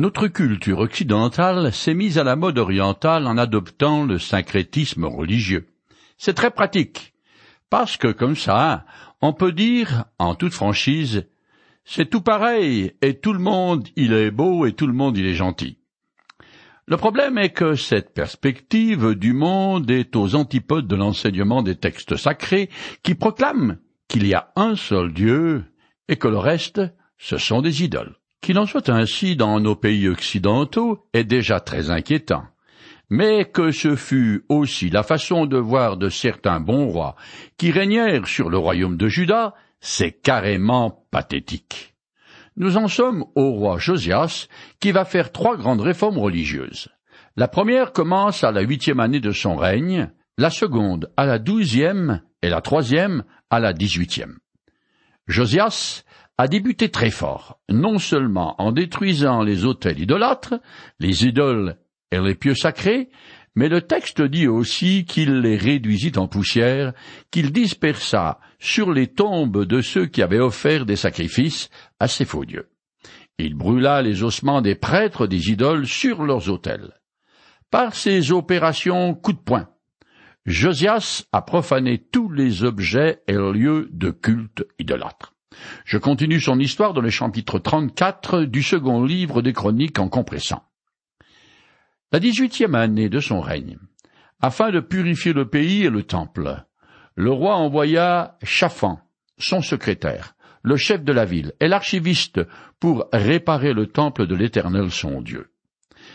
Notre culture occidentale s'est mise à la mode orientale en adoptant le syncrétisme religieux. C'est très pratique, parce que comme ça, on peut dire, en toute franchise, c'est tout pareil, et tout le monde il est beau et tout le monde il est gentil. Le problème est que cette perspective du monde est aux antipodes de l'enseignement des textes sacrés qui proclament qu'il y a un seul Dieu et que le reste, ce sont des idoles. Qu'il en soit ainsi dans nos pays occidentaux est déjà très inquiétant. Mais que ce fut aussi la façon de voir de certains bons rois qui régnèrent sur le royaume de Juda, c'est carrément pathétique. Nous en sommes au roi Josias, qui va faire trois grandes réformes religieuses. La première commence à la huitième année de son règne, la seconde à la douzième et la troisième à la dix-huitième. Josias a débuté très fort, non seulement en détruisant les autels idolâtres, les idoles et les pieux sacrés, mais le texte dit aussi qu'il les réduisit en poussière, qu'il dispersa sur les tombes de ceux qui avaient offert des sacrifices à ces faux dieux. Il brûla les ossements des prêtres des idoles sur leurs autels. Par ces opérations coup de poing, Josias a profané tous les objets et lieux de culte idolâtre. Je continue son histoire dans le chapitre 34 du second livre des Chroniques en compressant. La dix-huitième année de son règne, afin de purifier le pays et le temple, le roi envoya Chafan, son secrétaire, le chef de la ville et l'archiviste pour réparer le temple de l'Éternel son Dieu.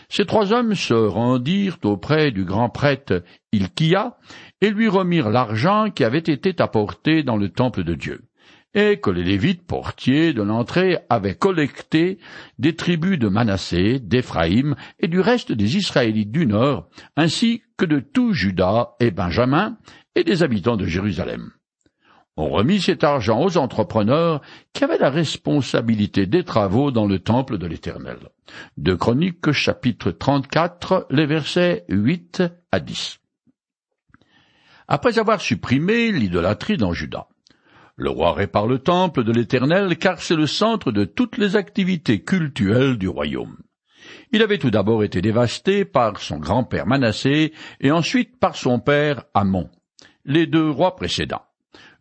Ces trois hommes se rendirent auprès du grand prêtre Ilkia et lui remirent l'argent qui avait été apporté dans le temple de Dieu et que les Lévites portiers de l'entrée avaient collecté des tribus de Manassé, d'Éphraïm et du reste des Israélites du Nord, ainsi que de tout Juda et Benjamin et des habitants de Jérusalem. On remit cet argent aux entrepreneurs qui avaient la responsabilité des travaux dans le temple de l'Éternel. De Chroniques chapitre 34, les versets 8 à 10. Après avoir supprimé l'idolâtrie dans Juda, le roi répare le temple de l'Éternel car c'est le centre de toutes les activités cultuelles du royaume. Il avait tout d'abord été dévasté par son grand-père Manassé et ensuite par son père Amon, les deux rois précédents.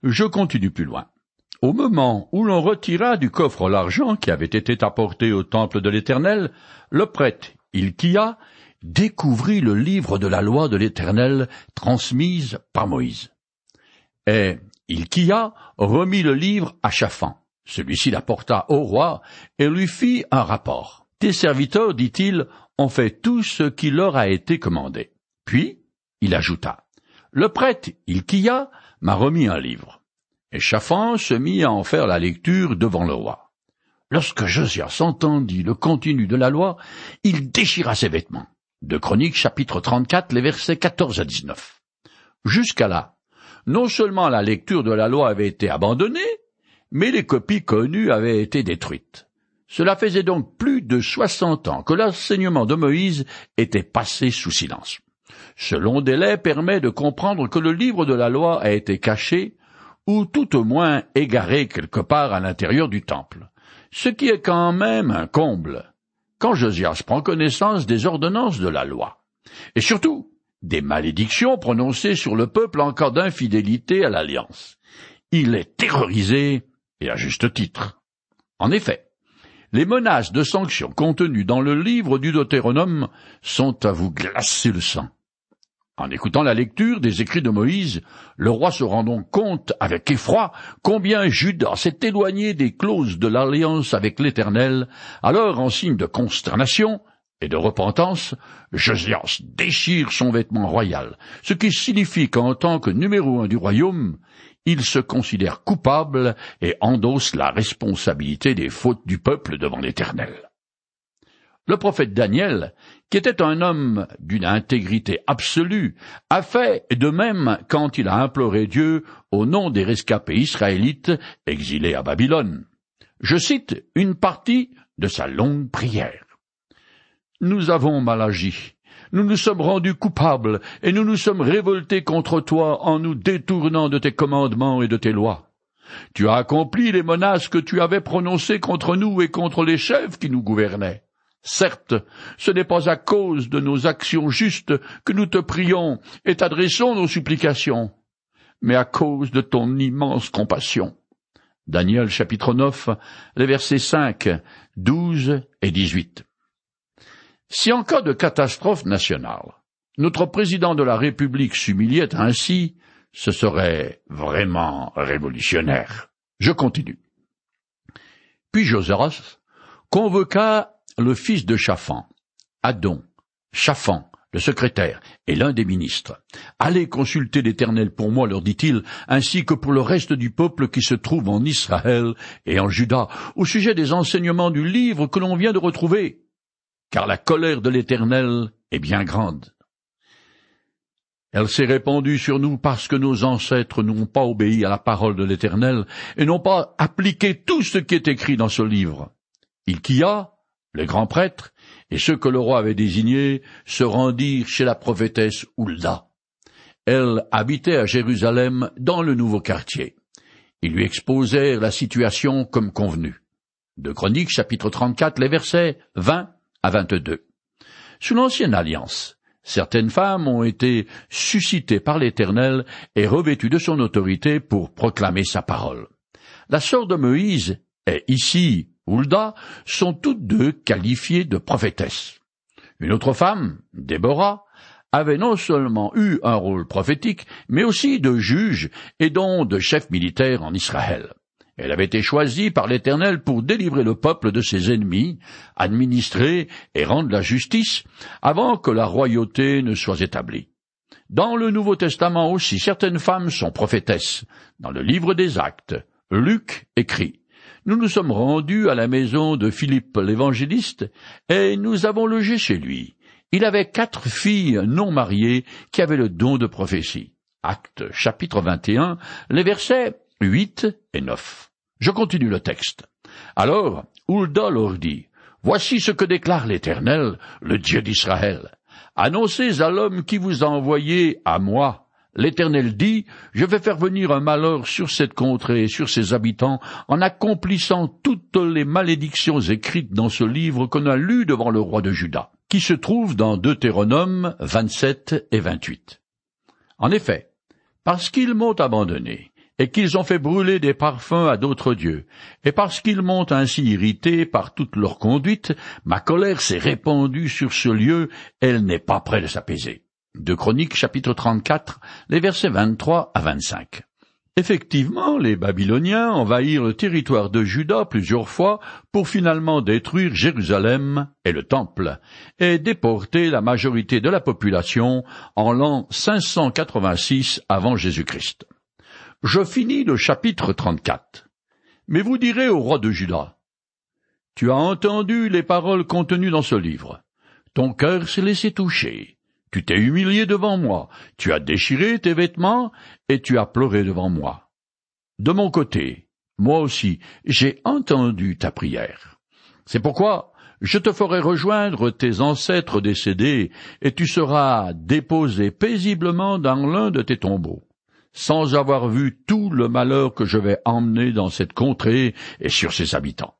Je continue plus loin. Au moment où l'on retira du coffre l'argent qui avait été apporté au temple de l'Éternel, le prêtre Ilkia découvrit le livre de la loi de l'Éternel transmise par Moïse. Ilkia remit le livre à Chafan. Celui-ci l'apporta au roi et lui fit un rapport. Tes serviteurs, dit-il, ont fait tout ce qui leur a été commandé. Puis, il ajouta, Le prêtre Ilkia m'a remis un livre. Et Chafan se mit à en faire la lecture devant le roi. Lorsque Josias entendit le contenu de la loi, il déchira ses vêtements. De Chroniques chapitre 34, les versets 14 à 19. Jusqu'à là, non seulement la lecture de la loi avait été abandonnée, mais les copies connues avaient été détruites. Cela faisait donc plus de soixante ans que l'enseignement de Moïse était passé sous silence. Ce long délai permet de comprendre que le livre de la loi a été caché, ou tout au moins égaré quelque part à l'intérieur du temple, ce qui est quand même un comble, quand Josias prend connaissance des ordonnances de la loi. Et surtout, des malédictions prononcées sur le peuple en cas d'infidélité à l'alliance. Il est terrorisé, et à juste titre. En effet, les menaces de sanctions contenues dans le livre du Deutéronome sont à vous glacer le sang. En écoutant la lecture des écrits de Moïse, le roi se rend donc compte avec effroi combien Judas s'est éloigné des clauses de l'alliance avec l'Éternel, alors en signe de consternation, et de repentance, Josias déchire son vêtement royal, ce qui signifie qu'en tant que numéro un du royaume, il se considère coupable et endosse la responsabilité des fautes du peuple devant l'Éternel. Le prophète Daniel, qui était un homme d'une intégrité absolue, a fait de même quand il a imploré Dieu au nom des rescapés israélites exilés à Babylone. Je cite une partie de sa longue prière. Nous avons mal agi. Nous nous sommes rendus coupables, et nous nous sommes révoltés contre toi en nous détournant de tes commandements et de tes lois. Tu as accompli les menaces que tu avais prononcées contre nous et contre les chefs qui nous gouvernaient. Certes, ce n'est pas à cause de nos actions justes que nous te prions et t'adressons nos supplications, mais à cause de ton immense compassion. Daniel chapitre 9, les versets 5, 12 et 18. Si en cas de catastrophe nationale, notre président de la République s'humiliait ainsi, ce serait vraiment révolutionnaire. Je continue. Puis Josias convoqua le fils de Chaphan, Adon, Chaphan, le secrétaire, et l'un des ministres. Allez consulter l'Éternel pour moi, leur dit-il, ainsi que pour le reste du peuple qui se trouve en Israël et en Juda, au sujet des enseignements du livre que l'on vient de retrouver, car la colère de l'Éternel est bien grande. Elle s'est répandue sur nous parce que nos ancêtres n'ont pas obéi à la parole de l'Éternel et n'ont pas appliqué tout ce qui est écrit dans ce livre. Il qui a, les grands prêtres et ceux que le roi avait désignés se rendirent chez la prophétesse Hulda. Elle habitait à Jérusalem dans le nouveau quartier. Ils lui exposèrent la situation comme convenu. De Chroniques chapitre 34 les versets 20 à 22. Sous l'ancienne alliance, certaines femmes ont été suscitées par l'Éternel et revêtues de son autorité pour proclamer sa parole. La sœur de Moïse est ici Hulda sont toutes deux qualifiées de prophétesses. Une autre femme, Déborah, avait non seulement eu un rôle prophétique, mais aussi de juge et donc de chef militaire en Israël. Elle avait été choisie par l'Éternel pour délivrer le peuple de ses ennemis, administrer et rendre la justice, avant que la royauté ne soit établie. Dans le Nouveau Testament aussi, certaines femmes sont prophétesses. Dans le livre des Actes, Luc écrit nous nous sommes rendus à la maison de Philippe l'évangéliste, et nous avons logé chez lui. Il avait quatre filles non mariées qui avaient le don de prophétie. Acte chapitre 21, les versets 8 et 9. Je continue le texte. Alors, Hulda leur dit, Voici ce que déclare l'Éternel, le Dieu d'Israël. Annoncez à l'homme qui vous a envoyé à moi, L'Éternel dit, Je vais faire venir un malheur sur cette contrée et sur ses habitants, en accomplissant toutes les malédictions écrites dans ce livre qu'on a lu devant le roi de Juda, qui se trouve dans Deutéronome 27 et 28. En effet, parce qu'ils m'ont abandonné, et qu'ils ont fait brûler des parfums à d'autres dieux, et parce qu'ils m'ont ainsi irrité par toute leur conduite, ma colère s'est répandue sur ce lieu, elle n'est pas près de s'apaiser de Chroniques chapitre 34, les versets 23 à 25. Effectivement, les Babyloniens envahirent le territoire de Juda plusieurs fois pour finalement détruire Jérusalem et le Temple, et déporter la majorité de la population en l'an 586 avant Jésus-Christ. Je finis le chapitre 34. Mais vous direz au roi de Juda, Tu as entendu les paroles contenues dans ce livre. Ton cœur s'est laissé toucher tu t'es humilié devant moi, tu as déchiré tes vêtements, et tu as pleuré devant moi. De mon côté, moi aussi, j'ai entendu ta prière. C'est pourquoi je te ferai rejoindre tes ancêtres décédés, et tu seras déposé paisiblement dans l'un de tes tombeaux, sans avoir vu tout le malheur que je vais emmener dans cette contrée et sur ses habitants.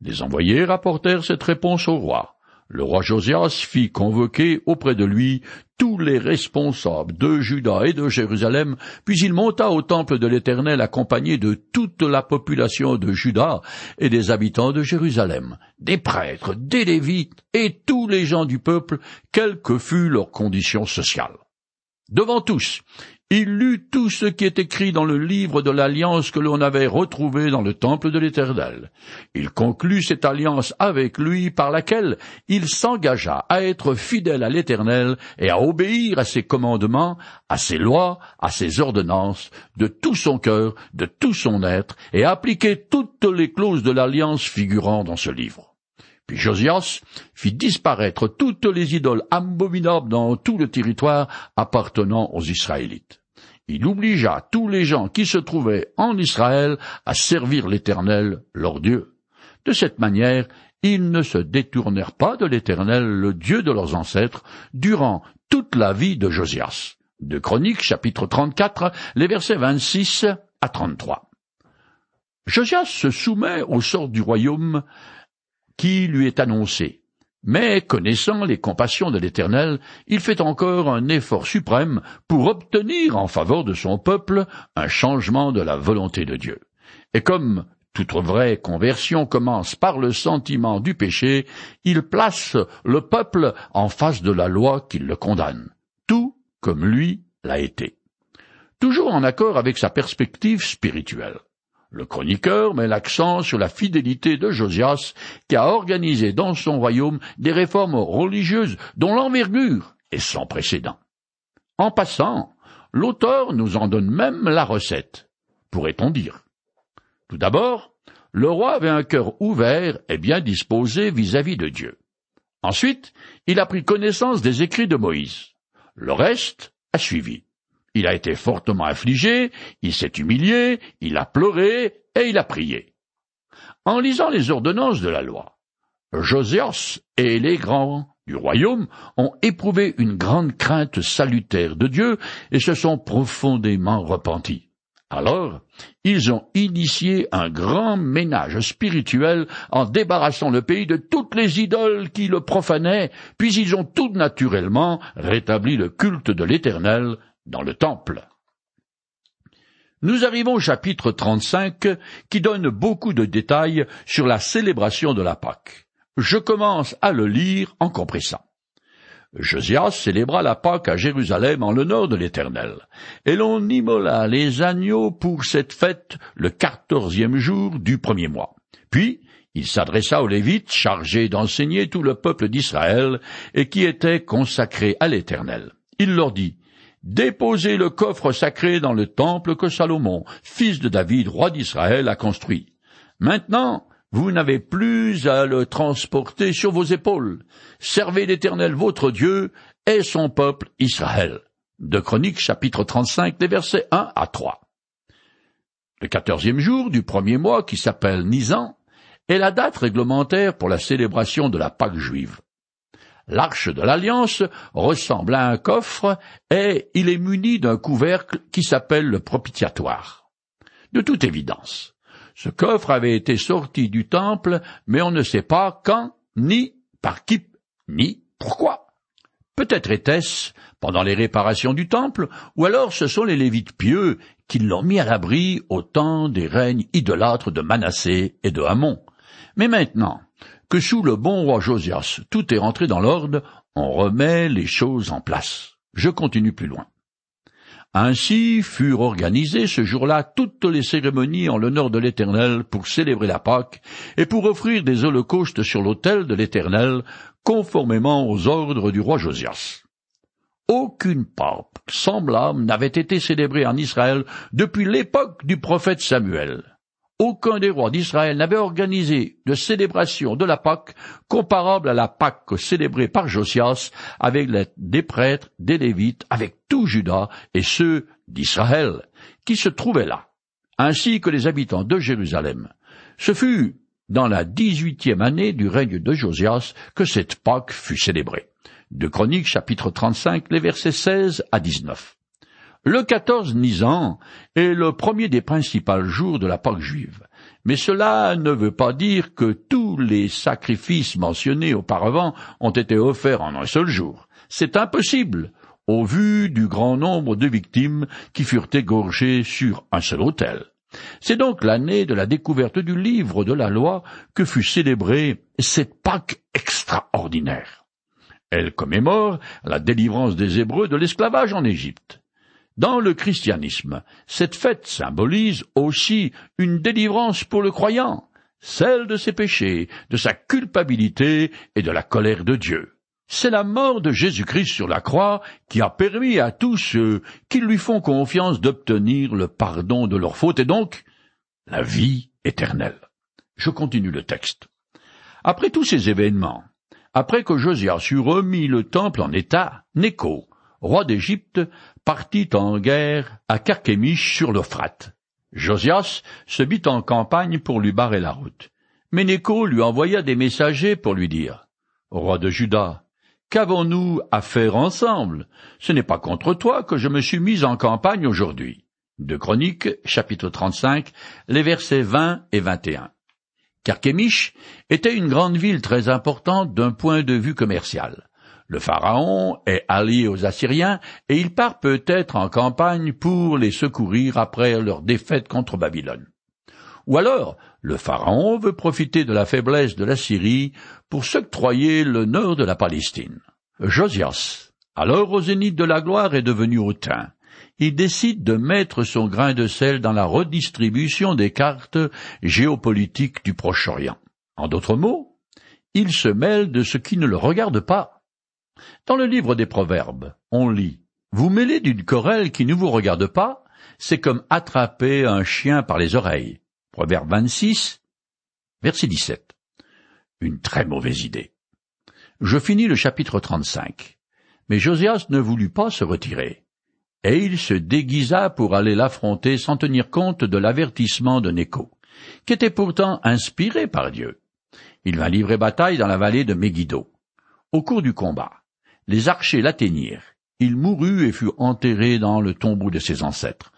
Les envoyés rapportèrent cette réponse au roi. Le roi Josias fit convoquer auprès de lui tous les responsables de Juda et de Jérusalem, puis il monta au temple de l'Éternel accompagné de toute la population de Juda et des habitants de Jérusalem, des prêtres, des lévites et tous les gens du peuple, quelle que fût leur condition sociale. Devant tous, il lut tout ce qui est écrit dans le livre de l'alliance que l'on avait retrouvé dans le temple de l'Éternel. Il conclut cette alliance avec lui par laquelle il s'engagea à être fidèle à l'Éternel et à obéir à ses commandements, à ses lois, à ses ordonnances, de tout son cœur, de tout son être, et à appliquer toutes les clauses de l'alliance figurant dans ce livre. Puis Josias fit disparaître toutes les idoles abominables dans tout le territoire appartenant aux Israélites. Il obligea tous les gens qui se trouvaient en Israël à servir l'Éternel, leur Dieu. De cette manière, ils ne se détournèrent pas de l'Éternel, le Dieu de leurs ancêtres, durant toute la vie de Josias. De Chroniques, chapitre 34, les versets 26 à 33. Josias se soumet au sort du royaume qui lui est annoncé. Mais connaissant les compassions de l'Éternel, il fait encore un effort suprême pour obtenir en faveur de son peuple un changement de la volonté de Dieu. Et comme toute vraie conversion commence par le sentiment du péché, il place le peuple en face de la loi qui le condamne, tout comme lui l'a été. Toujours en accord avec sa perspective spirituelle. Le chroniqueur met l'accent sur la fidélité de Josias, qui a organisé dans son royaume des réformes religieuses dont l'envergure est sans précédent. En passant, l'auteur nous en donne même la recette, pourrait-on dire. Tout d'abord, le roi avait un cœur ouvert et bien disposé vis-à-vis de Dieu. Ensuite, il a pris connaissance des écrits de Moïse. Le reste a suivi. Il a été fortement affligé, il s'est humilié, il a pleuré et il a prié. En lisant les ordonnances de la loi, Josias et les grands du royaume ont éprouvé une grande crainte salutaire de Dieu et se sont profondément repentis. Alors, ils ont initié un grand ménage spirituel en débarrassant le pays de toutes les idoles qui le profanaient, puis ils ont tout naturellement rétabli le culte de l'Éternel dans le temple. Nous arrivons au chapitre 35 qui donne beaucoup de détails sur la célébration de la Pâque. Je commence à le lire en compressant. Josias célébra la Pâque à Jérusalem en l'honneur de l'Éternel, et l'on immola les agneaux pour cette fête le quatorzième jour du premier mois. Puis il s'adressa aux Lévites chargés d'enseigner tout le peuple d'Israël et qui étaient consacrés à l'Éternel. Il leur dit, Déposez le coffre sacré dans le temple que Salomon, fils de David, roi d'Israël, a construit. Maintenant, vous n'avez plus à le transporter sur vos épaules. Servez l'Éternel votre Dieu et son peuple Israël. De Chroniques chapitre 35, les versets 1 à 3. Le quatorzième jour du premier mois, qui s'appelle Nisan, est la date réglementaire pour la célébration de la Pâque juive. L'arche de l'alliance ressemble à un coffre et il est muni d'un couvercle qui s'appelle le propitiatoire. De toute évidence, ce coffre avait été sorti du temple, mais on ne sait pas quand, ni par qui, ni pourquoi. Peut-être était-ce pendant les réparations du temple, ou alors ce sont les Lévites pieux qui l'ont mis à l'abri au temps des règnes idolâtres de Manassé et de Hamon. Mais maintenant, que sous le bon roi Josias tout est rentré dans l'ordre, on remet les choses en place. Je continue plus loin. Ainsi furent organisées ce jour-là toutes les cérémonies en l'honneur de l'Éternel pour célébrer la Pâque et pour offrir des holocaustes sur l'autel de l'Éternel, conformément aux ordres du roi Josias. Aucune Pâque semblable n'avait été célébrée en Israël depuis l'époque du prophète Samuel aucun des rois d'Israël n'avait organisé de célébration de la Pâque comparable à la Pâque célébrée par Josias avec des prêtres, des Lévites, avec tout Juda et ceux d'Israël qui se trouvaient là, ainsi que les habitants de Jérusalem. Ce fut dans la dix-huitième année du règne de Josias que cette Pâque fut célébrée. De Chroniques chapitre 35, les versets 16 à 19. Le 14 Nisan est le premier des principaux jours de la Pâque juive. Mais cela ne veut pas dire que tous les sacrifices mentionnés auparavant ont été offerts en un seul jour. C'est impossible, au vu du grand nombre de victimes qui furent égorgées sur un seul autel. C'est donc l'année de la découverte du livre de la loi que fut célébrée cette Pâque extraordinaire. Elle commémore la délivrance des Hébreux de l'esclavage en Égypte. Dans le christianisme, cette fête symbolise aussi une délivrance pour le croyant, celle de ses péchés, de sa culpabilité et de la colère de Dieu. C'est la mort de Jésus-Christ sur la croix qui a permis à tous ceux qui lui font confiance d'obtenir le pardon de leurs fautes et donc la vie éternelle. Je continue le texte. Après tous ces événements, après que Josias eut remis le temple en état, Néco, roi d'Égypte, partit en guerre à Carchemish sur l'Euphrate. Josias se mit en campagne pour lui barrer la route. Mais Néco lui envoya des messagers pour lui dire Roi de Juda, qu'avons-nous à faire ensemble? Ce n'est pas contre toi que je me suis mis en campagne aujourd'hui. De Chroniques, chapitre 35, les versets 20 et 21. Carchemish était une grande ville très importante d'un point de vue commercial. Le pharaon est allié aux Assyriens et il part peut-être en campagne pour les secourir après leur défaite contre Babylone. Ou alors, le pharaon veut profiter de la faiblesse de la Syrie pour s'octroyer le nord de la Palestine. Josias, alors au zénith de la gloire, est devenu hautain. Il décide de mettre son grain de sel dans la redistribution des cartes géopolitiques du Proche-Orient. En d'autres mots, il se mêle de ce qui ne le regarde pas. Dans le livre des Proverbes, on lit Vous mêlez d'une querelle qui ne vous regarde pas, c'est comme attraper un chien par les oreilles. Proverbe 26, verset 17. Une très mauvaise idée. Je finis le chapitre 35. Mais Josias ne voulut pas se retirer. Et il se déguisa pour aller l'affronter sans tenir compte de l'avertissement de Néco, qui était pourtant inspiré par Dieu. Il vint livrer bataille dans la vallée de Megiddo. Au cours du combat, les archers l'atteignirent. Il mourut et fut enterré dans le tombeau de ses ancêtres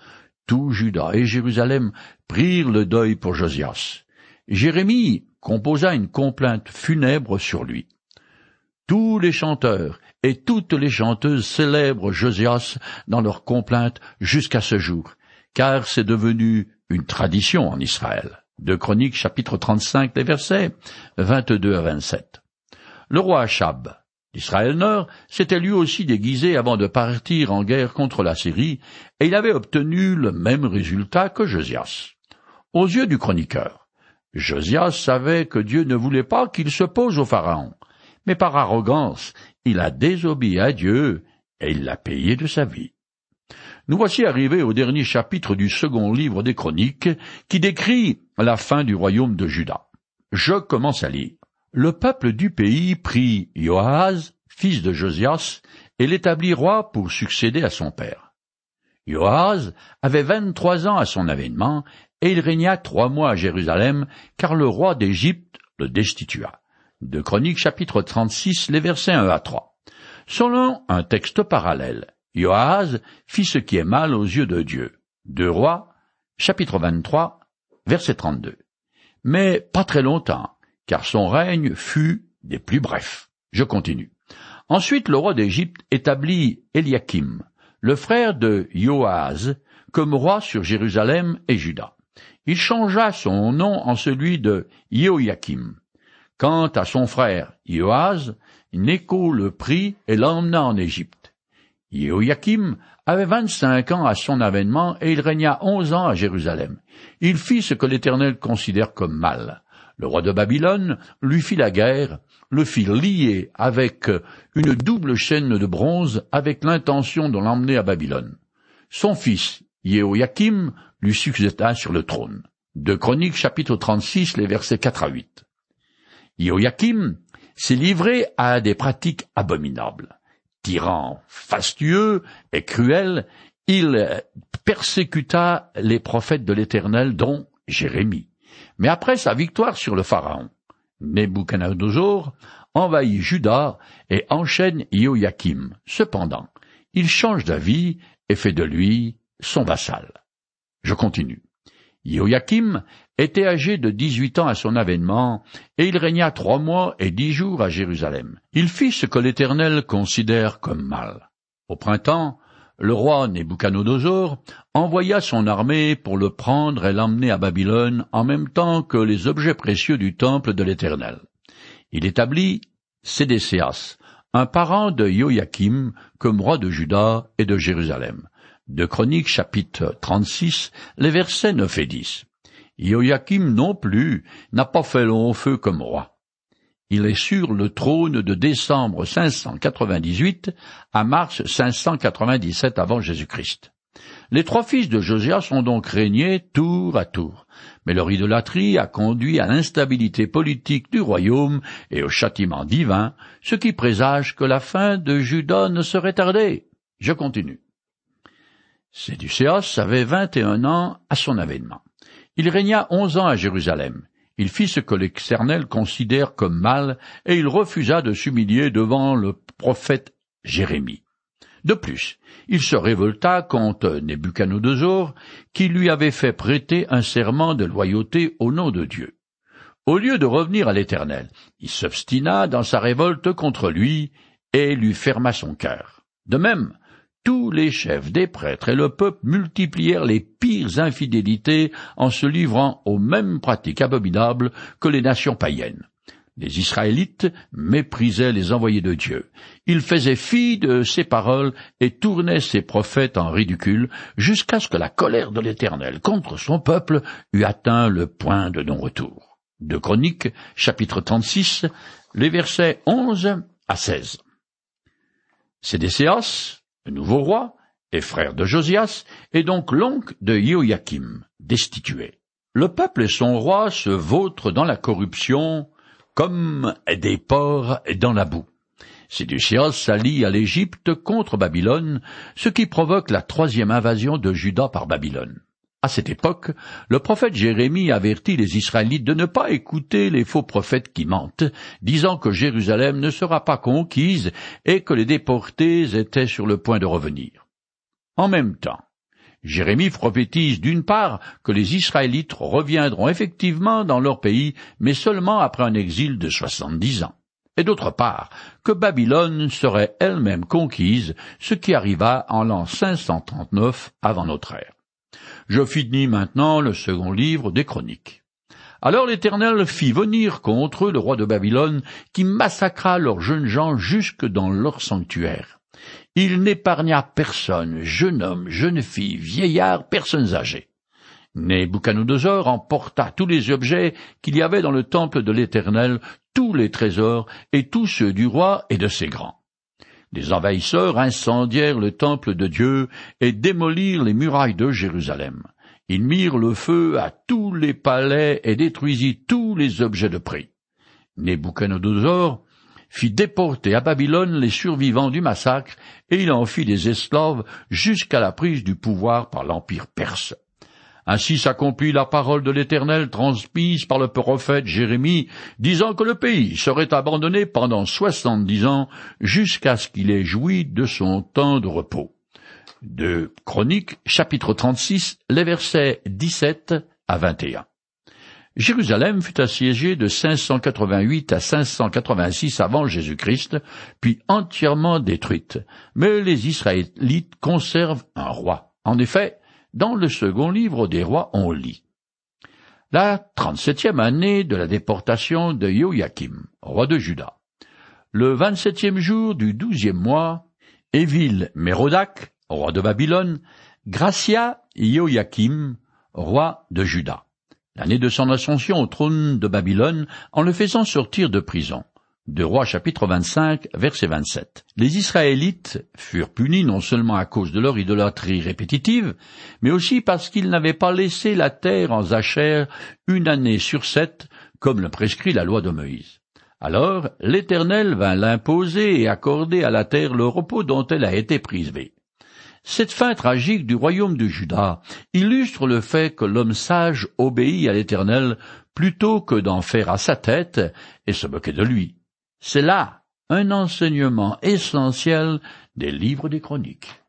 tout Juda et Jérusalem prirent le deuil pour Josias. Jérémie composa une complainte funèbre sur lui. Tous les chanteurs et toutes les chanteuses célèbrent Josias dans leurs complaintes jusqu'à ce jour, car c'est devenu une tradition en Israël. De Chroniques chapitre 35, les versets 22 à 27. Le roi Achab Israël s'était lui aussi déguisé avant de partir en guerre contre la Syrie, et il avait obtenu le même résultat que Josias. Aux yeux du chroniqueur, Josias savait que Dieu ne voulait pas qu'il se pose au Pharaon, mais par arrogance, il a désobéi à Dieu, et il l'a payé de sa vie. Nous voici arrivés au dernier chapitre du second livre des Chroniques, qui décrit la fin du royaume de Juda. Je commence à lire le peuple du pays prit Joaz, fils de Josias, et l'établit roi pour succéder à son père. Joaz avait vingt-trois ans à son avènement, et il régna trois mois à Jérusalem, car le roi d'Égypte le destitua. De Chroniques chapitre 36, les versets 1 à 3. Selon un texte parallèle, Joaz fit ce qui est mal aux yeux de Dieu. De Rois, chapitre 23, verset 32. Mais pas très longtemps, car son règne fut des plus brefs. Je continue. Ensuite, le roi d'Égypte établit Eliakim, le frère de Joaz, comme roi sur Jérusalem et Juda. Il changea son nom en celui de Joachim. Quant à son frère Joaz, Néco le prit et l'emmena en Égypte. Joachim avait vingt-cinq ans à son avènement et il régna onze ans à Jérusalem. Il fit ce que l'Éternel considère comme mal. Le roi de Babylone lui fit la guerre, le fit lier avec une double chaîne de bronze avec l'intention de l'emmener à Babylone. Son fils, Yehoiakim, lui succéda sur le trône. De Chroniques chapitre 36, les versets 4 à 8. Yehoiakim s'est livré à des pratiques abominables. Tyran fastueux et cruel, il persécuta les prophètes de l'Éternel, dont Jérémie. Mais après sa victoire sur le Pharaon, Nebuchadnezzar envahit Juda et enchaîne Joachim. Cependant, il change d'avis et fait de lui son vassal. Je continue. Joachim était âgé de dix-huit ans à son avènement, et il régna trois mois et dix jours à Jérusalem. Il fit ce que l'Éternel considère comme mal. Au printemps, le roi Nebuchadnezzar envoya son armée pour le prendre et l'emmener à Babylone en même temps que les objets précieux du temple de l'Éternel. Il établit Sédécéas, un parent de Joachim, comme roi de Juda et de Jérusalem. De Chroniques chapitre 36, les versets 9 et 10. Joachim non plus n'a pas fait long feu comme roi. Il est sur le trône de décembre 598 à mars 597 avant Jésus-Christ. Les trois fils de Josias ont donc régné tour à tour, mais leur idolâtrie a conduit à l'instabilité politique du royaume et au châtiment divin, ce qui présage que la fin de Juda ne serait tardée. Je continue. Séducéos avait vingt et un ans à son avènement. Il régna onze ans à Jérusalem. Il fit ce que l'Éternel considère comme mal, et il refusa de s'humilier devant le prophète Jérémie. De plus, il se révolta contre Nebuchadnezzar, qui lui avait fait prêter un serment de loyauté au nom de Dieu. Au lieu de revenir à l'Éternel, il s'obstina dans sa révolte contre lui et lui ferma son cœur. De même, tous les chefs des prêtres et le peuple multiplièrent les pires infidélités en se livrant aux mêmes pratiques abominables que les nations païennes. Les Israélites méprisaient les envoyés de Dieu. Ils faisaient fi de ses paroles et tournaient ses prophètes en ridicule jusqu'à ce que la colère de l'Éternel contre son peuple eût atteint le point de non-retour. De Chroniques, chapitre 36, les versets 11 à 16. Sédécéas, le nouveau roi, et frère de Josias, est donc l'oncle de Joachim, destitué. Le peuple et son roi se vautrent dans la corruption comme des porcs dans la boue. Sédécias s'allie à l'Égypte contre Babylone, ce qui provoque la troisième invasion de Juda par Babylone. À cette époque, le prophète Jérémie avertit les Israélites de ne pas écouter les faux prophètes qui mentent, disant que Jérusalem ne sera pas conquise et que les déportés étaient sur le point de revenir. En même temps, Jérémie prophétise d'une part que les Israélites reviendront effectivement dans leur pays, mais seulement après un exil de soixante-dix ans, et d'autre part que Babylone serait elle-même conquise, ce qui arriva en l'an 539 avant notre ère. Je finis maintenant le second livre des Chroniques. Alors l'Éternel fit venir contre eux le roi de Babylone, qui massacra leurs jeunes gens jusque dans leur sanctuaire. Il n'épargna personne, jeune homme, jeune fille, vieillard, personnes âgées. Nebuchadnezzar emporta tous les objets qu'il y avait dans le temple de l'Éternel, tous les trésors et tous ceux du roi et de ses grands. Les envahisseurs incendièrent le temple de Dieu et démolirent les murailles de Jérusalem. Ils mirent le feu à tous les palais et détruisit tous les objets de prix. Nebuchadnezzar fit déporter à Babylone les survivants du massacre et il en fit des esclaves jusqu'à la prise du pouvoir par l'empire perse. Ainsi s'accomplit la parole de l'Éternel transmise par le prophète Jérémie, disant que le pays serait abandonné pendant soixante-dix ans jusqu'à ce qu'il ait joui de son temps de repos. De Chroniques, chapitre 36, les versets 17 à 21. Jérusalem fut assiégée de 588 à 586 avant Jésus-Christ, puis entièrement détruite. Mais les Israélites conservent un roi. En effet, dans le second livre des rois, on lit. La trente-septième année de la déportation de Joachim, roi de Juda. Le vingt-septième jour du douzième mois, Évil Mérodac, roi de Babylone, gracia Joachim, roi de Juda, l'année de son ascension au trône de Babylone, en le faisant sortir de prison de Rois chapitre 25, verset 27. Les Israélites furent punis non seulement à cause de leur idolâtrie répétitive, mais aussi parce qu'ils n'avaient pas laissé la terre en zachère une année sur sept, comme le prescrit la loi de Moïse. Alors l'Éternel vint l'imposer et accorder à la terre le repos dont elle a été privée. Cette fin tragique du royaume de Juda illustre le fait que l'homme sage obéit à l'Éternel plutôt que d'en faire à sa tête et se moquer de lui. C'est là un enseignement essentiel des livres des chroniques.